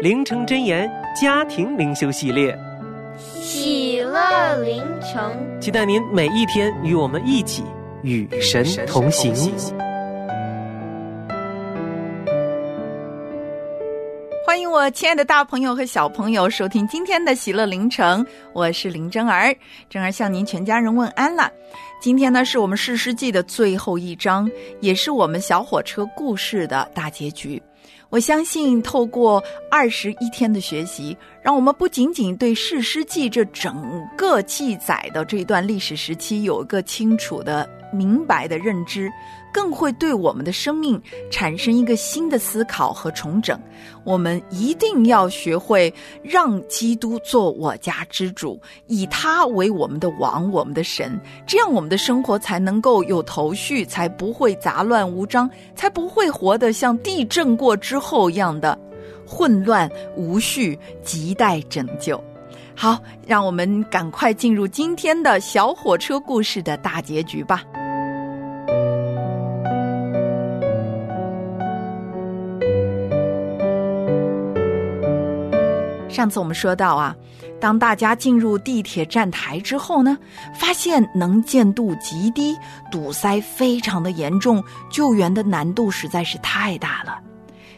灵城真言家庭灵修系列，喜乐灵城，期待您每一天与我们一起与神同行。欢迎我亲爱的大朋友和小朋友收听今天的喜乐灵城，我是林真儿，真儿向您全家人问安了。今天呢是我们《诗诗记》的最后一章，也是我们小火车故事的大结局。我相信，透过二十一天的学习，让我们不仅仅对《世师记》这整个记载的这一段历史时期有一个清楚的、明白的认知，更会对我们的生命产生一个新的思考和重整。我们一定要学会让基督做我家之主，以他为我们的王、我们的神，这样我们的生活才能够有头绪，才不会杂乱无章，才不会活得像地震过之后一样的混乱无序，亟待拯救。好，让我们赶快进入今天的小火车故事的大结局吧。上次我们说到啊，当大家进入地铁站台之后呢，发现能见度极低，堵塞非常的严重，救援的难度实在是太大了。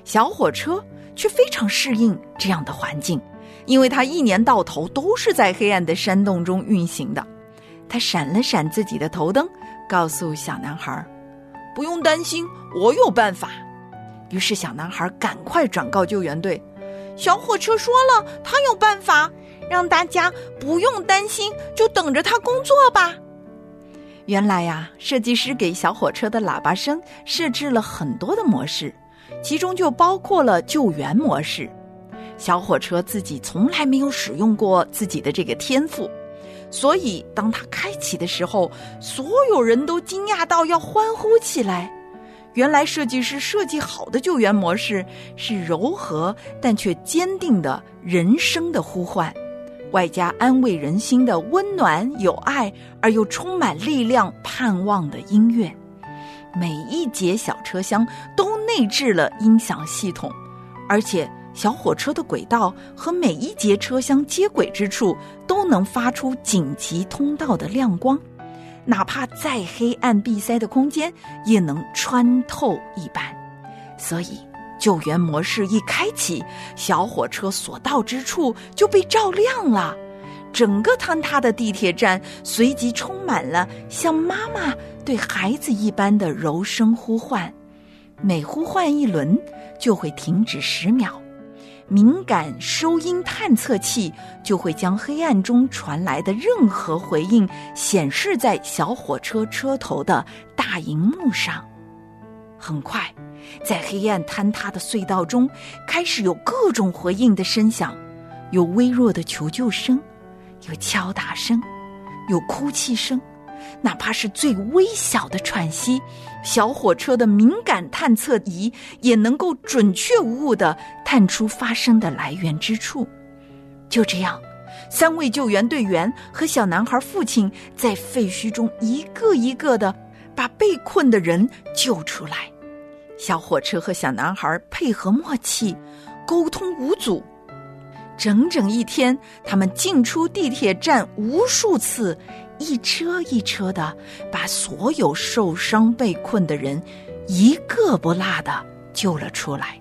小火车却非常适应这样的环境，因为它一年到头都是在黑暗的山洞中运行的。他闪了闪自己的头灯，告诉小男孩：“不用担心，我有办法。”于是小男孩赶快转告救援队。小火车说了，他有办法，让大家不用担心，就等着他工作吧。原来呀，设计师给小火车的喇叭声设置了很多的模式，其中就包括了救援模式。小火车自己从来没有使用过自己的这个天赋，所以当他开启的时候，所有人都惊讶到要欢呼起来。原来设计师设计好的救援模式是柔和但却坚定的人生的呼唤，外加安慰人心的温暖有爱而又充满力量盼望的音乐。每一节小车厢都内置了音响系统，而且小火车的轨道和每一节车厢接轨之处都能发出紧急通道的亮光。哪怕再黑暗闭塞的空间，也能穿透一般。所以，救援模式一开启，小火车所到之处就被照亮了。整个坍塌的地铁站随即充满了像妈妈对孩子一般的柔声呼唤。每呼唤一轮，就会停止十秒。敏感收音探测器就会将黑暗中传来的任何回应显示在小火车车头的大荧幕上。很快，在黑暗坍塌的隧道中，开始有各种回应的声响：有微弱的求救声，有敲打声，有哭泣声。哪怕是最微小的喘息，小火车的敏感探测仪也能够准确无误地探出发声的来源之处。就这样，三位救援队员和小男孩父亲在废墟中一个一个的把被困的人救出来。小火车和小男孩配合默契，沟通无阻。整整一天，他们进出地铁站无数次。一车一车的把所有受伤被困的人一个不落的救了出来。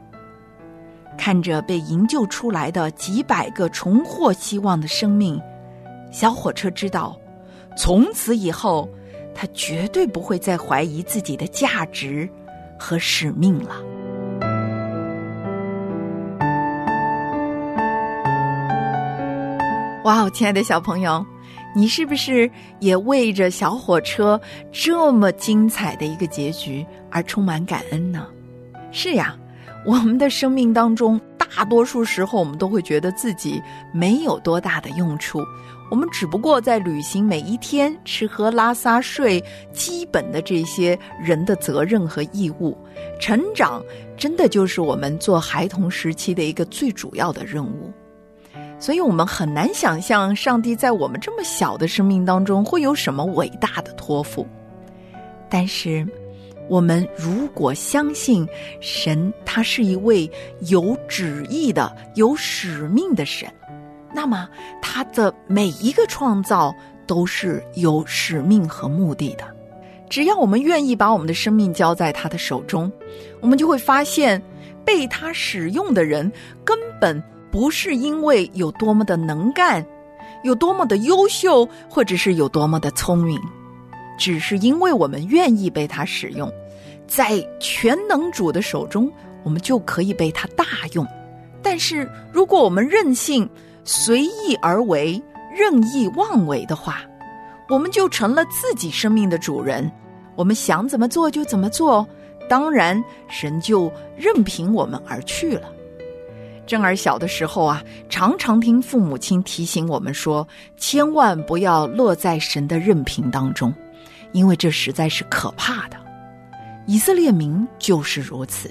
看着被营救出来的几百个重获希望的生命，小火车知道，从此以后，他绝对不会再怀疑自己的价值和使命了。哇哦，亲爱的小朋友，你是不是也为着小火车这么精彩的一个结局而充满感恩呢？是呀。我们的生命当中，大多数时候我们都会觉得自己没有多大的用处，我们只不过在履行每一天吃喝拉撒睡基本的这些人的责任和义务。成长真的就是我们做孩童时期的一个最主要的任务，所以我们很难想象上帝在我们这么小的生命当中会有什么伟大的托付，但是。我们如果相信神，他是一位有旨意的、有使命的神，那么他的每一个创造都是有使命和目的的。只要我们愿意把我们的生命交在他的手中，我们就会发现，被他使用的人根本不是因为有多么的能干、有多么的优秀，或者是有多么的聪明。只是因为我们愿意被他使用，在全能主的手中，我们就可以被他大用。但是，如果我们任性、随意而为、任意妄为的话，我们就成了自己生命的主人。我们想怎么做就怎么做，当然，神就任凭我们而去了。正儿小的时候啊，常常听父母亲提醒我们说：千万不要落在神的任凭当中。因为这实在是可怕的，以色列民就是如此。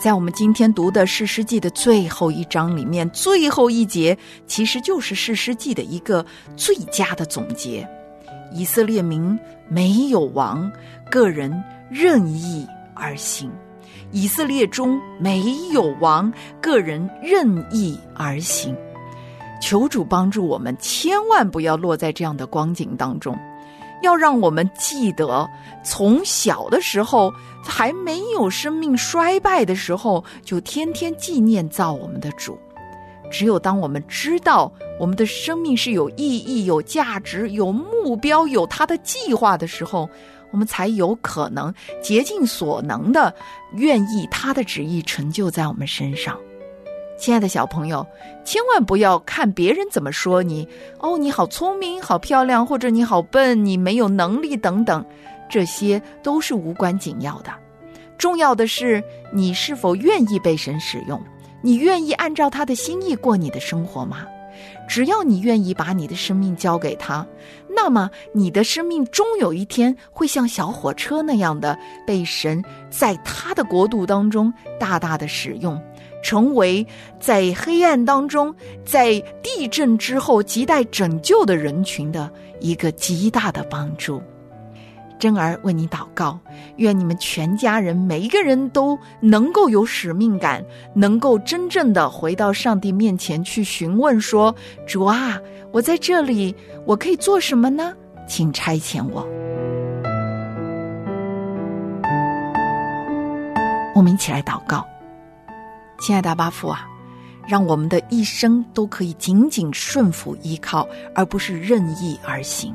在我们今天读的《士师记》的最后一章里面，最后一节其实就是《士师记》的一个最佳的总结。以色列民没有王，个人任意而行；以色列中没有王，个人任意而行。求主帮助我们，千万不要落在这样的光景当中。要让我们记得，从小的时候还没有生命衰败的时候，就天天纪念造我们的主。只有当我们知道我们的生命是有意义、有价值、有目标、有他的计划的时候，我们才有可能竭尽所能的愿意他的旨意成就在我们身上。亲爱的小朋友，千万不要看别人怎么说你哦，你好聪明，好漂亮，或者你好笨，你没有能力等等，这些都是无关紧要的。重要的是你是否愿意被神使用，你愿意按照他的心意过你的生活吗？只要你愿意把你的生命交给他，那么你的生命终有一天会像小火车那样的被神在他的国度当中大大的使用。成为在黑暗当中，在地震之后亟待拯救的人群的一个极大的帮助。真儿为你祷告，愿你们全家人每一个人都能够有使命感，能够真正的回到上帝面前去询问说：“主啊，我在这里，我可以做什么呢？请差遣我。”我们一起来祷告。亲爱的巴父啊，让我们的一生都可以紧紧顺服依靠，而不是任意而行。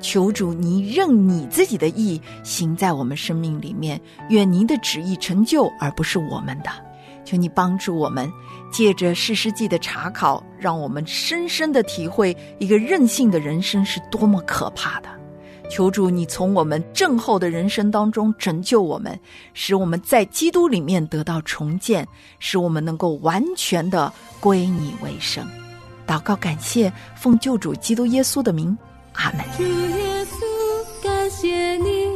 求主，你任你自己的意行在我们生命里面，愿您的旨意成就，而不是我们的。求你帮助我们，借着世世记的查考，让我们深深的体会一个任性的人生是多么可怕的。求主，你从我们正后的人生当中拯救我们，使我们在基督里面得到重建，使我们能够完全的归你为生。祷告，感谢奉救主基督耶稣的名，阿门。主耶稣，感谢你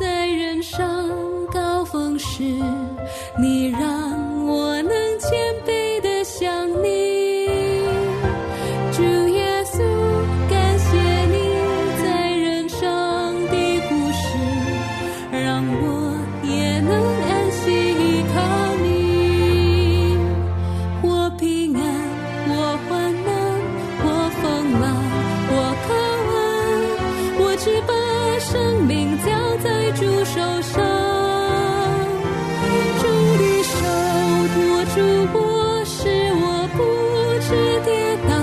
在人生高峰时，你让是跌倒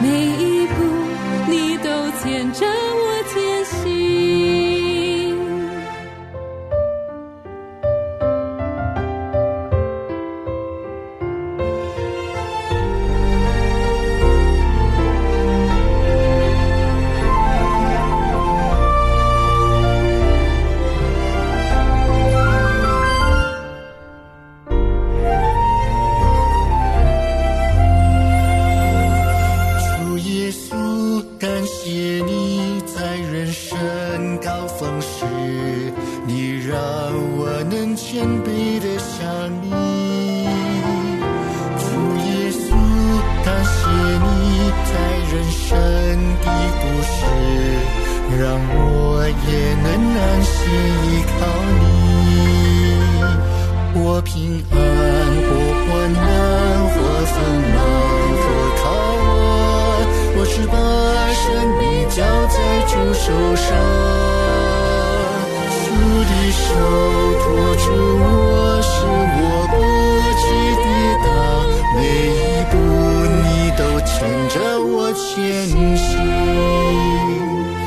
每一步你都牵着平安，或患难，或风浪，可靠我，我是把生命交在主手上。主的手托住我，使我不致跌倒，每一步你都牵着我前行。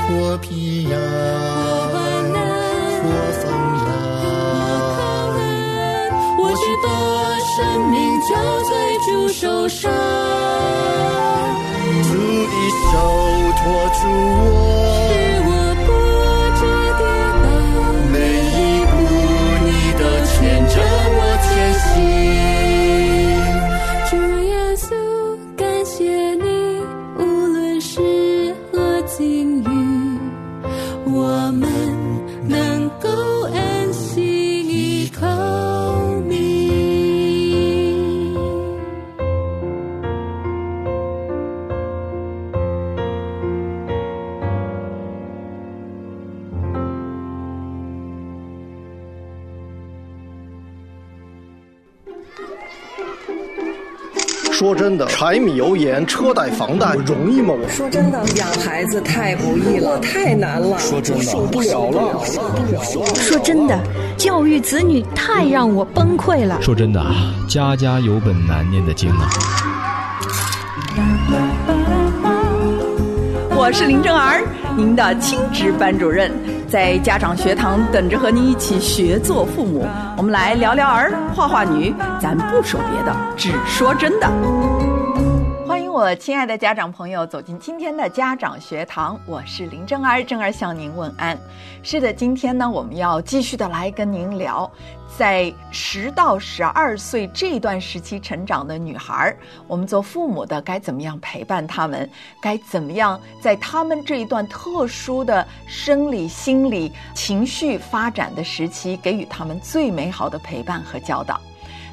或平安，受伤。主的手托住我，使我不致跌倒，每一步你都牵着我前行。主耶稣，感谢你，无论是何境遇，我们能够柴米油盐、车贷、房贷容易吗？我说真的，养孩子太不易了，太难了。说真的，受不了了，受不了了。说真的，教育子女太让我崩溃了。说真的，家家有本难念的经啊。我是林正儿，您的亲职班主任，在家长学堂等着和您一起学做父母。我们来聊聊儿，画画女，咱不说别的，只说真的。亲爱的家长朋友走进今天的家长学堂，我是林正儿，正儿向您问安。是的，今天呢，我们要继续的来跟您聊，在十到十二岁这段时期成长的女孩，我们做父母的该怎么样陪伴她们？该怎么样在她们这一段特殊的生理、心理、情绪发展的时期，给予她们最美好的陪伴和教导？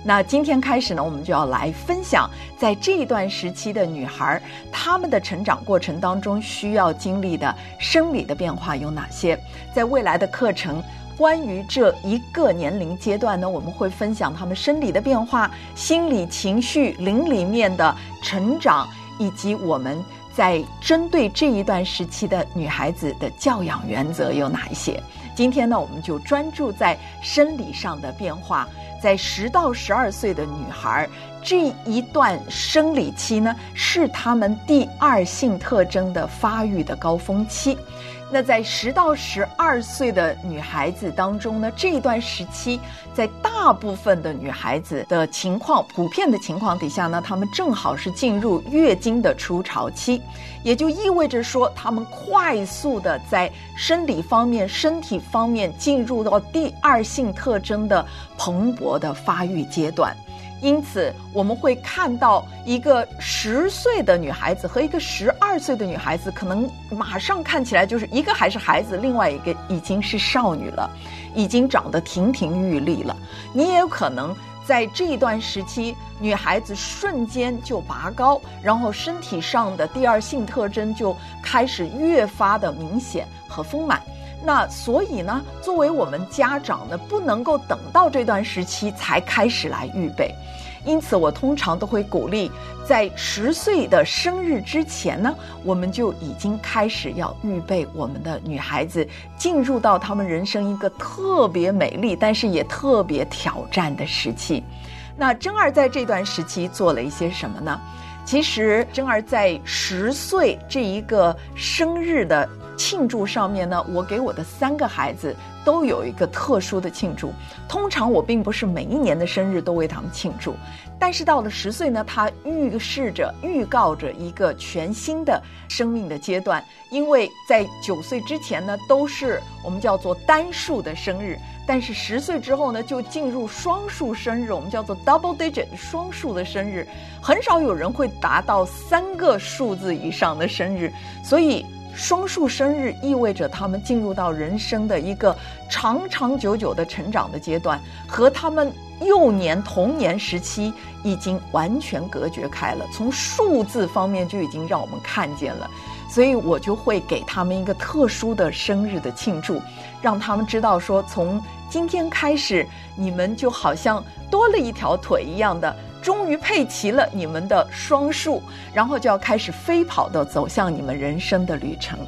那今天开始呢，我们就要来分享，在这一段时期的女孩，她们的成长过程当中需要经历的生理的变化有哪些？在未来的课程，关于这一个年龄阶段呢，我们会分享她们生理的变化、心理情绪、灵里面的成长，以及我们在针对这一段时期的女孩子的教养原则有哪一些？今天呢，我们就专注在生理上的变化。在十到十二岁的女孩这一段生理期呢，是她们第二性特征的发育的高峰期。那在十到十二岁的女孩子当中呢，这一段时期，在大部分的女孩子的情况普遍的情况底下呢，她们正好是进入月经的初潮期，也就意味着说，她们快速的在生理方面、身体方面进入到第二性特征的蓬勃的发育阶段。因此，我们会看到一个十岁的女孩子和一个十二岁的女孩子，可能马上看起来就是一个还是孩子，另外一个已经是少女了，已经长得亭亭玉立了。你也有可能在这一段时期，女孩子瞬间就拔高，然后身体上的第二性特征就开始越发的明显和丰满。那所以呢，作为我们家长呢，不能够等到这段时期才开始来预备。因此，我通常都会鼓励，在十岁的生日之前呢，我们就已经开始要预备我们的女孩子进入到她们人生一个特别美丽，但是也特别挑战的时期。那真儿在这段时期做了一些什么呢？其实，真儿在十岁这一个生日的庆祝上面呢，我给我的三个孩子都有一个特殊的庆祝。通常我并不是每一年的生日都为他们庆祝，但是到了十岁呢，它预示着、预告着一个全新的生命的阶段。因为在九岁之前呢，都是我们叫做单数的生日，但是十岁之后呢，就进入双数生日，我们叫做 double digit 双数的生日。很少有人会达到三个数字以上的生日，所以。双数生日意味着他们进入到人生的一个长长久久的成长的阶段，和他们幼年童年时期已经完全隔绝开了。从数字方面就已经让我们看见了，所以我就会给他们一个特殊的生日的庆祝，让他们知道说，从今天开始，你们就好像多了一条腿一样的。终于配齐了你们的双数，然后就要开始飞跑的走向你们人生的旅程。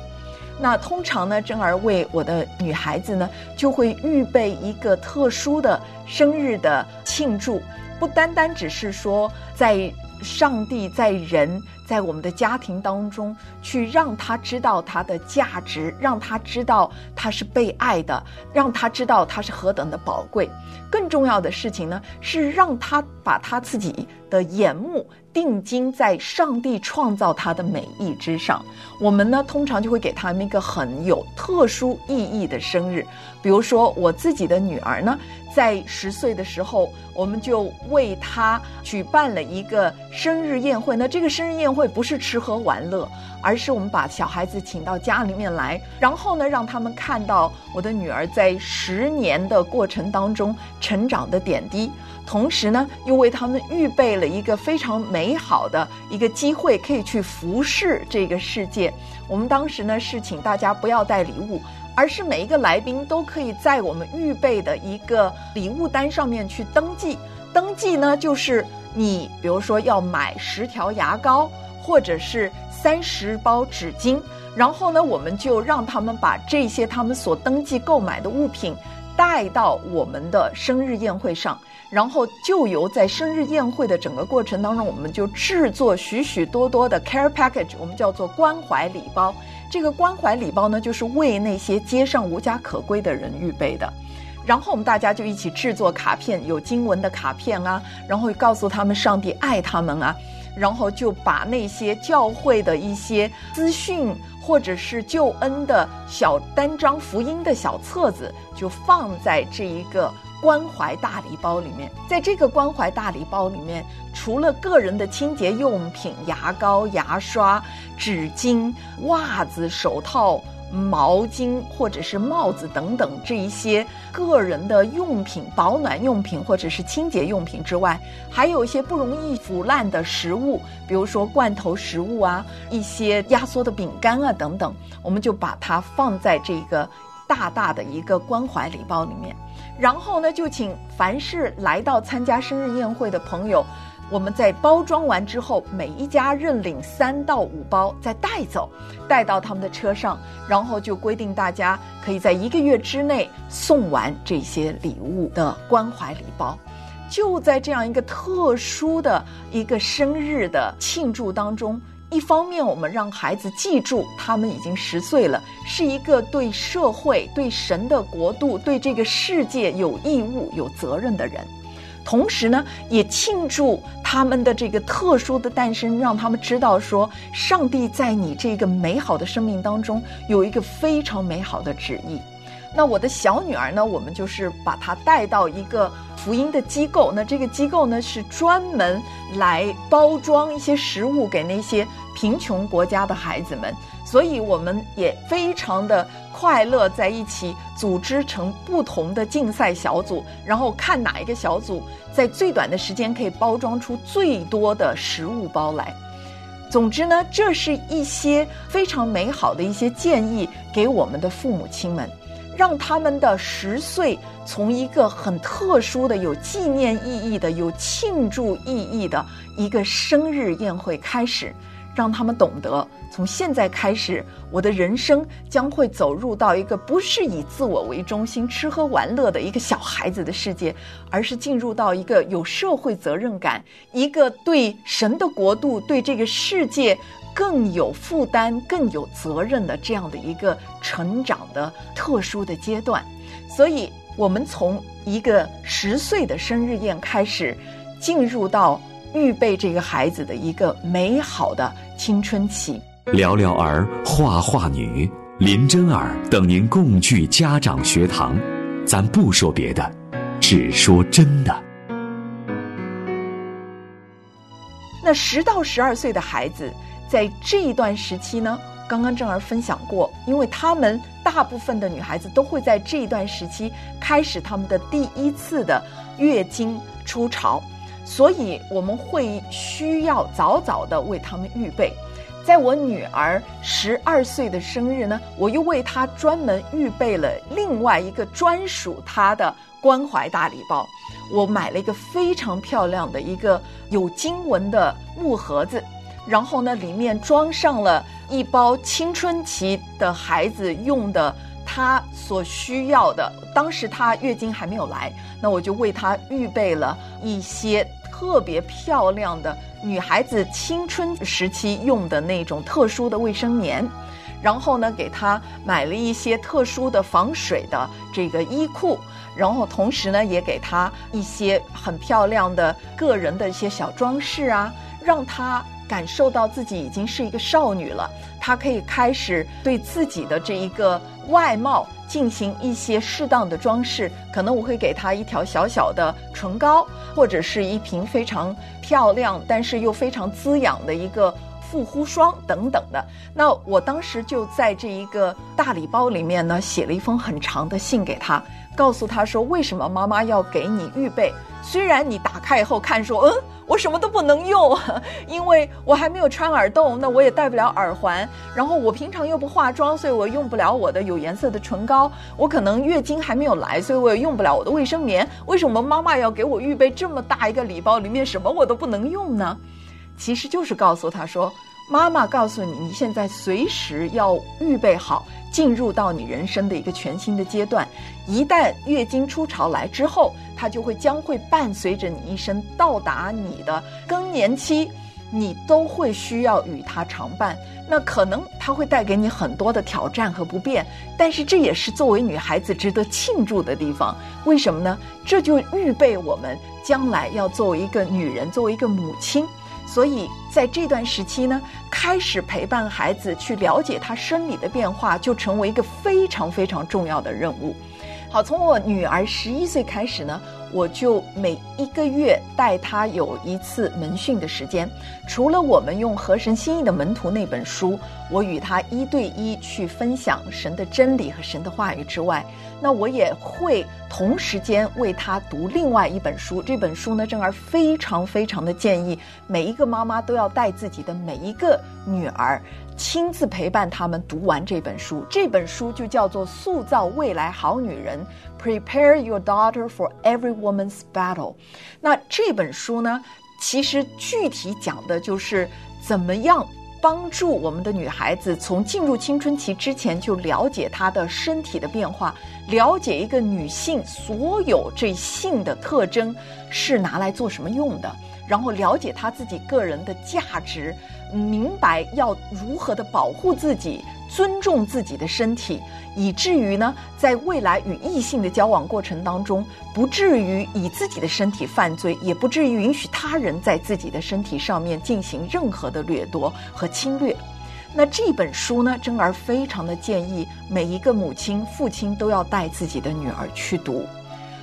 那通常呢，珍儿为我的女孩子呢，就会预备一个特殊的生日的庆祝，不单单只是说在上帝在人在我们的家庭当中去让他知道他的价值，让他知道他是被爱的，让他知道他是何等的宝贵。更重要的事情呢，是让他把他自己的眼目定睛在上帝创造他的美意之上。我们呢，通常就会给他们一个很有特殊意义的生日。比如说，我自己的女儿呢，在十岁的时候，我们就为她举办了一个生日宴会。那这个生日宴会会不是吃喝玩乐，而是我们把小孩子请到家里面来，然后呢，让他们看到我的女儿在十年的过程当中。成长的点滴，同时呢，又为他们预备了一个非常美好的一个机会，可以去服侍这个世界。我们当时呢是请大家不要带礼物，而是每一个来宾都可以在我们预备的一个礼物单上面去登记。登记呢，就是你比如说要买十条牙膏，或者是三十包纸巾，然后呢，我们就让他们把这些他们所登记购买的物品。带到我们的生日宴会上，然后就由在生日宴会的整个过程当中，我们就制作许许多多的 care package，我们叫做关怀礼包。这个关怀礼包呢，就是为那些街上无家可归的人预备的。然后我们大家就一起制作卡片，有经文的卡片啊，然后告诉他们上帝爱他们啊，然后就把那些教会的一些资讯。或者是救恩的小单张福音的小册子，就放在这一个关怀大礼包里面。在这个关怀大礼包里面，除了个人的清洁用品、牙膏、牙刷、纸巾、袜子、手套。毛巾或者是帽子等等这一些个人的用品、保暖用品或者是清洁用品之外，还有一些不容易腐烂的食物，比如说罐头食物啊，一些压缩的饼干啊等等，我们就把它放在这个大大的一个关怀礼包里面，然后呢，就请凡是来到参加生日宴会的朋友。我们在包装完之后，每一家认领三到五包，再带走，带到他们的车上，然后就规定大家可以在一个月之内送完这些礼物的关怀礼包。就在这样一个特殊的一个生日的庆祝当中，一方面我们让孩子记住他们已经十岁了，是一个对社会、对神的国度、对这个世界有义务、有责任的人。同时呢，也庆祝他们的这个特殊的诞生，让他们知道说，上帝在你这个美好的生命当中有一个非常美好的旨意。那我的小女儿呢，我们就是把她带到一个福音的机构，那这个机构呢是专门来包装一些食物给那些贫穷国家的孩子们。所以我们也非常的快乐，在一起组织成不同的竞赛小组，然后看哪一个小组在最短的时间可以包装出最多的食物包来。总之呢，这是一些非常美好的一些建议给我们的父母亲们，让他们的十岁从一个很特殊的、有纪念意义的、有庆祝意义的一个生日宴会开始。让他们懂得，从现在开始，我的人生将会走入到一个不是以自我为中心、吃喝玩乐的一个小孩子的世界，而是进入到一个有社会责任感、一个对神的国度、对这个世界更有负担、更有责任的这样的一个成长的特殊的阶段。所以，我们从一个十岁的生日宴开始，进入到。预备这个孩子的一个美好的青春期。聊聊儿画画女林真儿等您共聚家长学堂，咱不说别的，只说真的。那十到十二岁的孩子，在这一段时期呢，刚刚正儿分享过，因为他们大部分的女孩子都会在这一段时期开始他们的第一次的月经初潮，所以我们会需要早早的为他们预备。在我女儿十二岁的生日呢，我又为她专门预备了另外一个专属她的关怀大礼包。我买了一个非常漂亮的一个有经文的木盒子。然后呢，里面装上了一包青春期的孩子用的，她所需要的。当时她月经还没有来，那我就为她预备了一些特别漂亮的女孩子青春时期用的那种特殊的卫生棉。然后呢，给她买了一些特殊的防水的这个衣裤。然后同时呢，也给她一些很漂亮的个人的一些小装饰啊，让她。感受到自己已经是一个少女了，她可以开始对自己的这一个外貌进行一些适当的装饰。可能我会给她一条小小的唇膏，或者是一瓶非常漂亮但是又非常滋养的一个护肤霜等等的。那我当时就在这一个大礼包里面呢，写了一封很长的信给她，告诉她说为什么妈妈要给你预备。虽然你打开以后看说，嗯。我什么都不能用，因为我还没有穿耳洞，那我也戴不了耳环。然后我平常又不化妆，所以我用不了我的有颜色的唇膏。我可能月经还没有来，所以我也用不了我的卫生棉。为什么妈妈要给我预备这么大一个礼包，里面什么我都不能用呢？其实就是告诉他说，妈妈告诉你，你现在随时要预备好。进入到你人生的一个全新的阶段，一旦月经初潮来之后，它就会将会伴随着你一生到达你的更年期，你都会需要与它常伴。那可能它会带给你很多的挑战和不便，但是这也是作为女孩子值得庆祝的地方。为什么呢？这就预备我们将来要作为一个女人，作为一个母亲。所以在这段时期呢，开始陪伴孩子去了解他生理的变化，就成为一个非常非常重要的任务。好，从我女儿十一岁开始呢。我就每一个月带他有一次门训的时间，除了我们用《和神心意的门徒》那本书，我与他一对一去分享神的真理和神的话语之外，那我也会同时间为他读另外一本书。这本书呢，正儿非常非常的建议每一个妈妈都要带自己的每一个女儿。亲自陪伴他们读完这本书，这本书就叫做《塑造未来好女人》，Prepare your daughter for every woman's battle。那这本书呢，其实具体讲的就是怎么样帮助我们的女孩子从进入青春期之前就了解她的身体的变化，了解一个女性所有这性的特征是拿来做什么用的，然后了解她自己个人的价值。明白要如何的保护自己，尊重自己的身体，以至于呢，在未来与异性的交往过程当中，不至于以自己的身体犯罪，也不至于允许他人在自己的身体上面进行任何的掠夺和侵略。那这本书呢，真儿非常的建议每一个母亲、父亲都要带自己的女儿去读。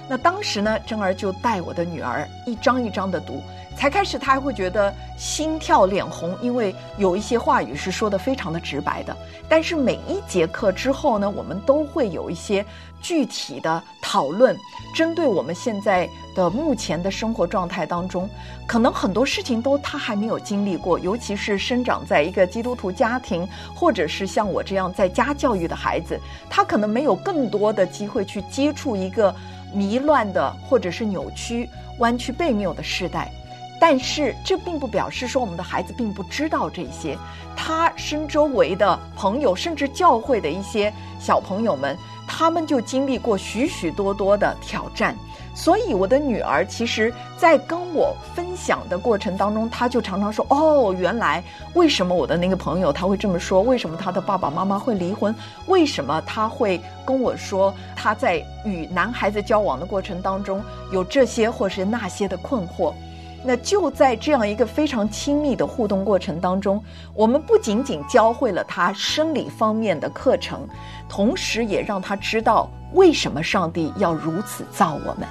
那当时呢，真儿就带我的女儿一张一张的读。才开始，他还会觉得心跳脸红，因为有一些话语是说的非常的直白的。但是每一节课之后呢，我们都会有一些具体的讨论，针对我们现在的目前的生活状态当中，可能很多事情都他还没有经历过，尤其是生长在一个基督徒家庭，或者是像我这样在家教育的孩子，他可能没有更多的机会去接触一个迷乱的或者是扭曲、弯曲背谬的时代。但是这并不表示说我们的孩子并不知道这些，他身周围的朋友，甚至教会的一些小朋友们，他们就经历过许许多多的挑战。所以我的女儿其实，在跟我分享的过程当中，她就常常说：“哦，原来为什么我的那个朋友他会这么说？为什么他的爸爸妈妈会离婚？为什么他会跟我说他在与男孩子交往的过程当中有这些或是那些的困惑？”那就在这样一个非常亲密的互动过程当中，我们不仅仅教会了他生理方面的课程，同时也让他知道为什么上帝要如此造我们。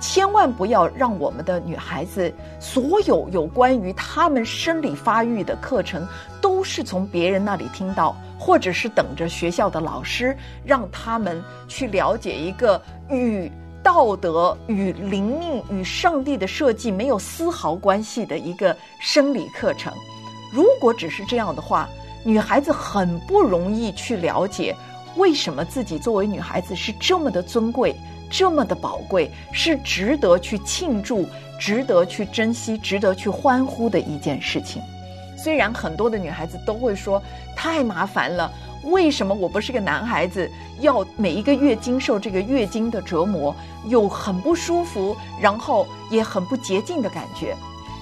千万不要让我们的女孩子所有有关于她们生理发育的课程，都是从别人那里听到，或者是等着学校的老师让他们去了解一个与道德、与灵命、与上帝的设计没有丝毫关系的一个生理课程。如果只是这样的话，女孩子很不容易去了解为什么自己作为女孩子是这么的尊贵。这么的宝贵，是值得去庆祝、值得去珍惜、值得去欢呼的一件事情。虽然很多的女孩子都会说太麻烦了，为什么我不是个男孩子，要每一个月经受这个月经的折磨，又很不舒服，然后也很不洁净的感觉？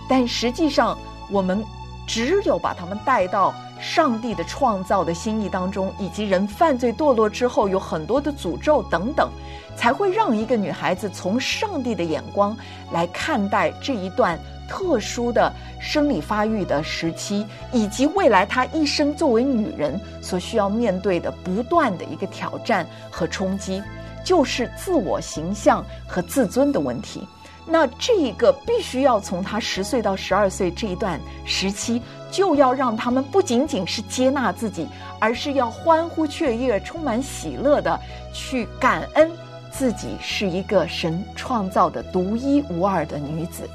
但实际上，我们只有把他们带到。上帝的创造的心意当中，以及人犯罪堕落之后有很多的诅咒等等，才会让一个女孩子从上帝的眼光来看待这一段特殊的生理发育的时期，以及未来她一生作为女人所需要面对的不断的一个挑战和冲击，就是自我形象和自尊的问题。那这一个必须要从她十岁到十二岁这一段时期。就要让他们不仅仅是接纳自己，而是要欢呼雀跃、充满喜乐的去感恩自己是一个神创造的独一无二的女子。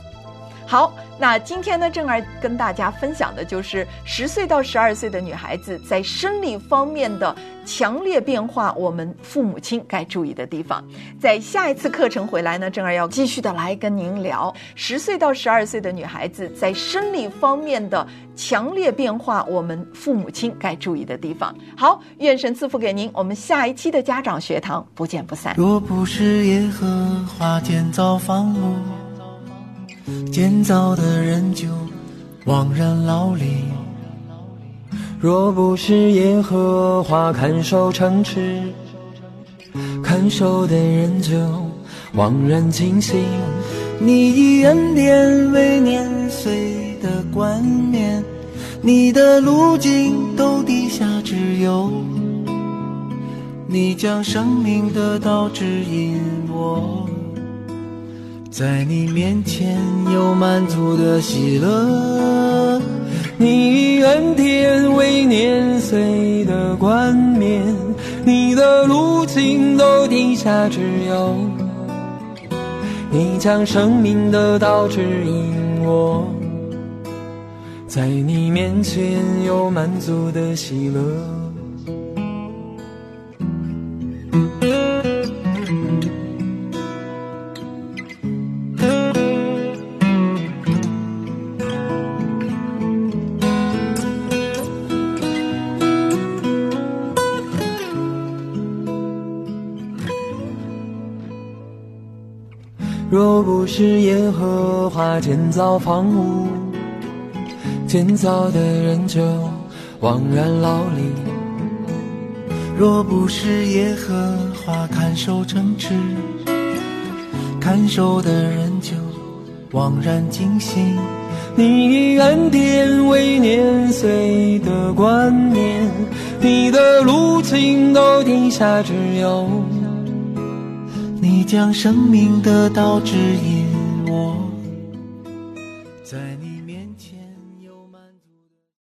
好，那今天呢，正儿跟大家分享的就是十岁到十二岁的女孩子在生理方面的强烈变化，我们父母亲该注意的地方。在下一次课程回来呢，正儿要继续的来跟您聊十岁到十二岁的女孩子在生理方面的强烈变化，我们父母亲该注意的地方。好，愿神赐福给您，我们下一期的家长学堂不见不散。若不是耶和华建造房屋。建造的人就枉然劳力，若不是耶和华看守城池，看守的人就枉然惊醒。你以恩典为年岁的冠冕，你的路径都地下只有，你将生命的道指引我。在你面前有满足的喜乐，你以恩典为年岁的冠冕，你的路径都地下只有，你将生命的道指引我，在你面前有满足的喜乐。不是耶和华建造房屋，建造的人就枉然劳力；若不是耶和华看守城池，看守的人就枉然惊醒。你以恩典为年岁的冠冕，你的路径都地下只有。你将生命的道指引。